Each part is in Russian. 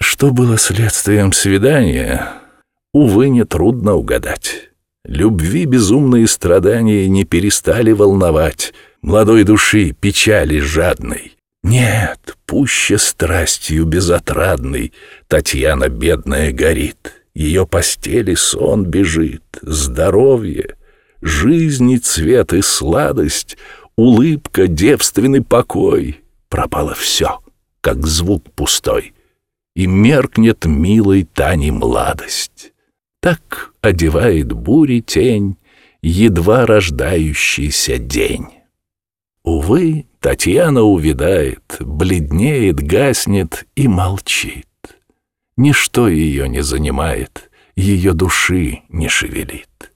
Что было следствием свидания, увы, нетрудно угадать. Любви безумные страдания не перестали волновать молодой души печали жадной. Нет, пуще страстью безотрадной Татьяна бедная горит, Ее постели сон бежит, здоровье, Жизни цвет и сладость, Улыбка, девственный покой. Пропало все, как звук пустой, И меркнет милой Тани младость. Так одевает бури тень Едва рождающийся день. Увы, Татьяна увядает, бледнеет, гаснет и молчит. Ничто ее не занимает, ее души не шевелит.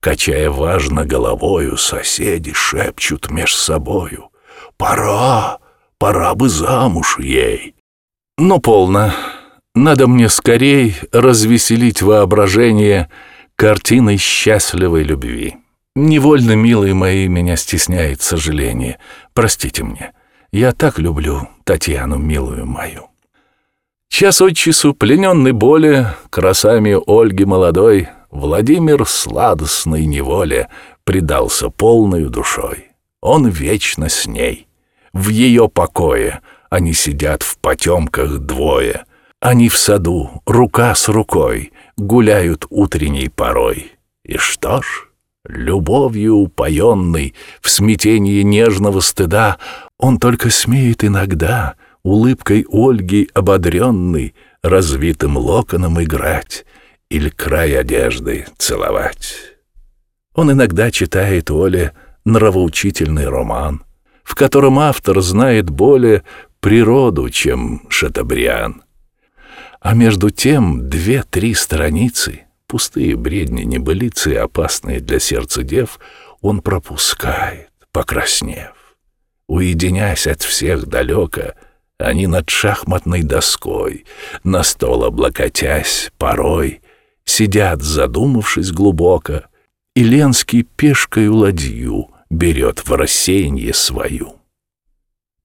Качая важно головою, соседи шепчут меж собою. «Пора, пора бы замуж ей!» Но полно. Надо мне скорей развеселить воображение картиной счастливой любви. Невольно, милые мои, меня стесняет сожаление. Простите мне. Я так люблю Татьяну, милую мою. Час от часу, плененный боли, красами Ольги молодой, Владимир сладостной неволе предался полною душой. Он вечно с ней. В ее покое они сидят в потемках двое. Они в саду, рука с рукой, гуляют утренней порой. И что ж, Любовью упоенный, в смятении нежного стыда, он только смеет иногда, улыбкой Ольги ободренный, развитым локоном играть или край одежды целовать. Он иногда читает Оле нравоучительный роман, в котором автор знает более природу, чем Шатабриан. А между тем две-три страницы — Пустые бредни, небылицы, опасные для сердца дев, он пропускает, покраснев. Уединясь от всех далеко, они над шахматной доской, на стол облокотясь, порой, сидят, задумавшись глубоко, и Ленский пешкою ладью берет в рассеяние свою.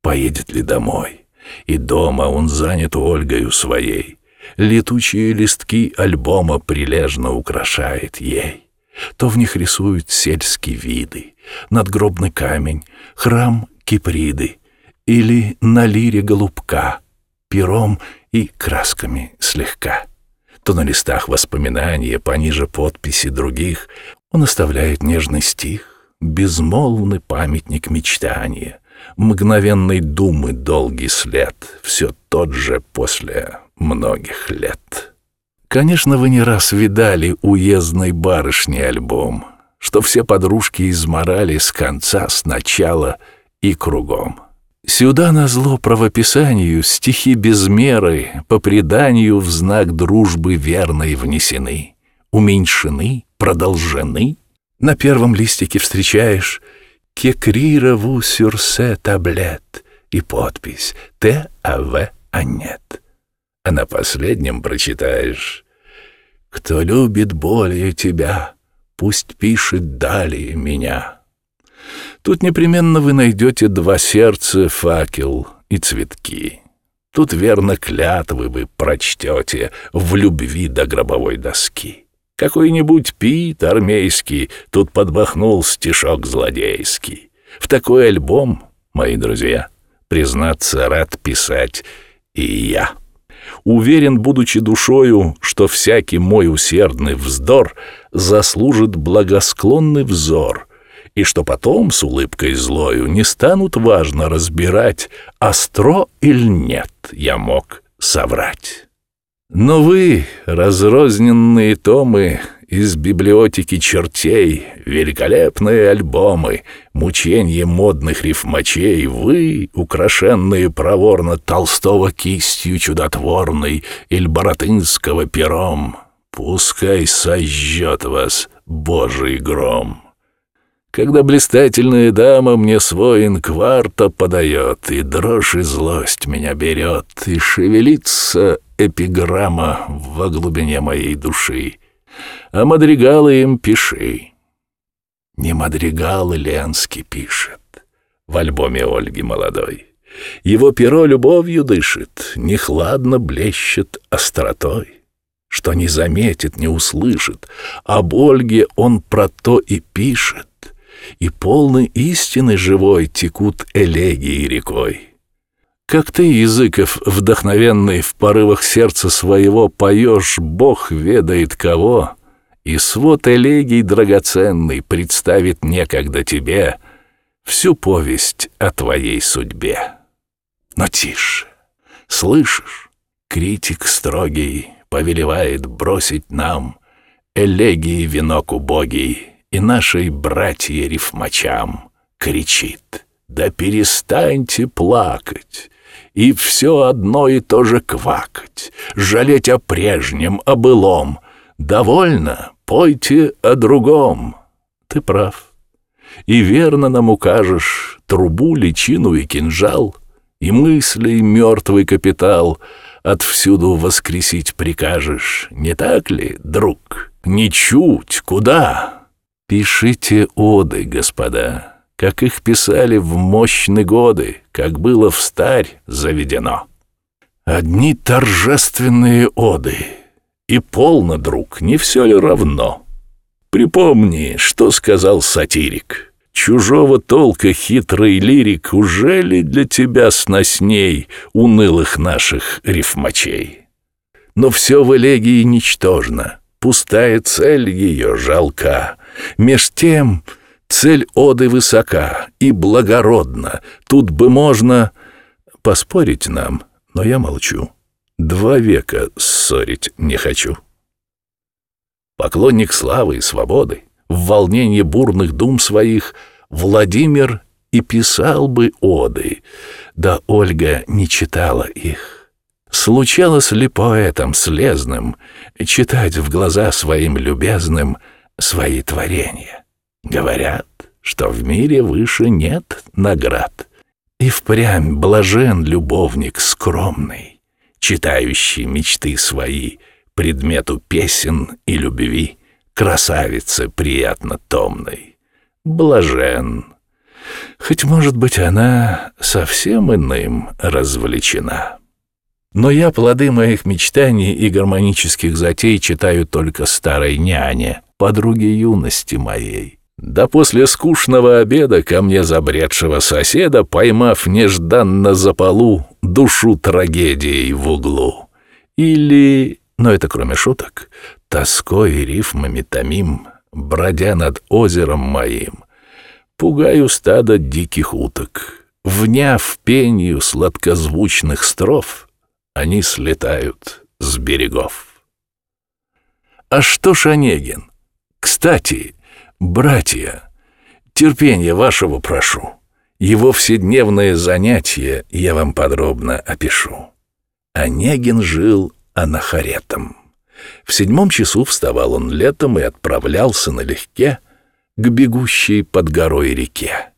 Поедет ли домой? И дома он занят Ольгою своей, летучие листки альбома прилежно украшает ей. То в них рисуют сельские виды, надгробный камень, храм Киприды или на лире голубка, пером и красками слегка. То на листах воспоминания пониже подписи других он оставляет нежный стих, безмолвный памятник мечтания, мгновенной думы долгий след, все тот же после многих лет. Конечно, вы не раз видали уездной барышни альбом, что все подружки изморали с конца, с начала и кругом. Сюда на зло правописанию стихи без меры по преданию в знак дружбы верной внесены, уменьшены, продолжены. На первом листике встречаешь «Кекрира ву сюрсе таблет» и подпись «Т.А.В. Анет» а на последнем прочитаешь «Кто любит более тебя, пусть пишет далее меня». Тут непременно вы найдете два сердца, факел и цветки. Тут верно клятвы вы прочтете в любви до гробовой доски. Какой-нибудь пит армейский тут подбахнул стишок злодейский. В такой альбом, мои друзья, признаться, рад писать и я уверен, будучи душою, что всякий мой усердный вздор заслужит благосклонный взор, и что потом с улыбкой злою не станут важно разбирать, остро или нет я мог соврать. Но вы, разрозненные томы, из библиотеки чертей, великолепные альбомы, мученье модных рифмачей, вы, украшенные проворно Толстого кистью чудотворной или Боротынского пером, пускай сожжет вас Божий гром. Когда блистательная дама мне свой инкварта подает, и дрожь и злость меня берет, и шевелится эпиграмма во глубине моей души — а мадригалы им пиши. Не мадригалы Ленский пишет в альбоме Ольги молодой. Его перо любовью дышит, не хладно блещет остротой. Что не заметит, не услышит, об Ольге он про то и пишет, и полны истины живой текут элегии рекой. Как ты, Языков, вдохновенный в порывах сердца своего, поешь «Бог ведает кого», и свод элегий драгоценный представит некогда тебе всю повесть о твоей судьбе. Но тише, слышишь, критик строгий повелевает бросить нам элегии венок убогий и нашей братье рифмачам кричит «Да перестаньте плакать!» И все одно и то же квакать, жалеть о прежнем, о былом. Довольно, пойте о другом. Ты прав. И верно нам укажешь трубу, личину и кинжал, и мыслей мертвый капитал отвсюду воскресить прикажешь. Не так ли, друг? Ничуть, куда? Пишите оды, господа как их писали в мощные годы, как было в старь заведено. Одни торжественные оды. И полно, друг, не все ли равно? Припомни, что сказал сатирик. Чужого толка хитрый лирик уже ли для тебя сносней унылых наших рифмачей? Но все в элегии ничтожно, пустая цель ее жалка. Меж тем Цель оды высока и благородна. Тут бы можно поспорить нам, но я молчу. Два века ссорить не хочу. Поклонник славы и свободы, в волнении бурных дум своих, Владимир и писал бы оды, да Ольга не читала их. Случалось ли поэтам слезным читать в глаза своим любезным свои творения? Говорят, что в мире выше нет наград. И впрямь блажен любовник скромный, читающий мечты свои предмету песен и любви, красавице приятно томной. Блажен. Хоть, может быть, она совсем иным развлечена. Но я плоды моих мечтаний и гармонических затей читаю только старой няне, подруге юности моей. Да после скучного обеда ко мне забредшего соседа, поймав нежданно за полу душу трагедией в углу. Или, но это кроме шуток, тоской и рифмами томим, бродя над озером моим, пугаю стадо диких уток. Вняв пенью сладкозвучных строф, они слетают с берегов. А что ж Онегин? Кстати, «Братья, терпения вашего прошу. Его вседневные занятия я вам подробно опишу». Онегин жил анахаретом. В седьмом часу вставал он летом и отправлялся налегке к бегущей под горой реке.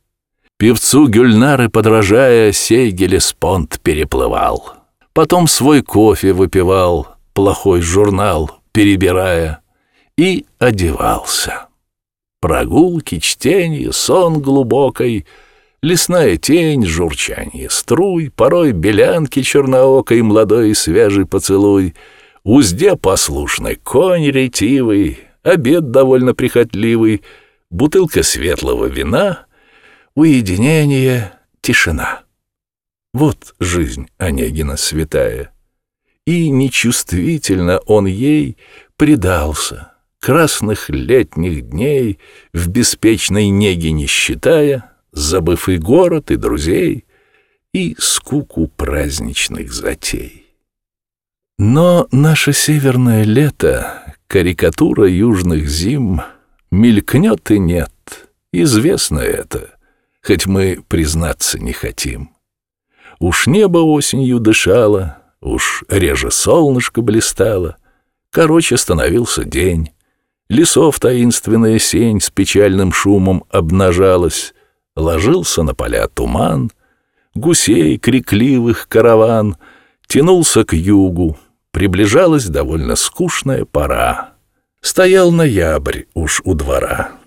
Певцу Гюльнары, подражая, сей Гелеспонд переплывал. Потом свой кофе выпивал, плохой журнал перебирая, и одевался. Прогулки, чтение, сон глубокой, Лесная тень, журчание струй, Порой белянки черноокой, Молодой и свежий поцелуй, Узде послушный конь ретивый, Обед довольно прихотливый, Бутылка светлого вина, Уединение, тишина. Вот жизнь Онегина святая. И нечувствительно он ей предался — красных летних дней, в беспечной неге не считая, забыв и город, и друзей, и скуку праздничных затей. Но наше северное лето, карикатура южных зим, мелькнет и нет, известно это, хоть мы признаться не хотим. Уж небо осенью дышало, уж реже солнышко блистало, короче становился день, Лесов таинственная сень с печальным шумом обнажалась, Ложился на поля туман, Гусей крикливых караван Тянулся к югу, приближалась довольно скучная пора. Стоял ноябрь уж у двора.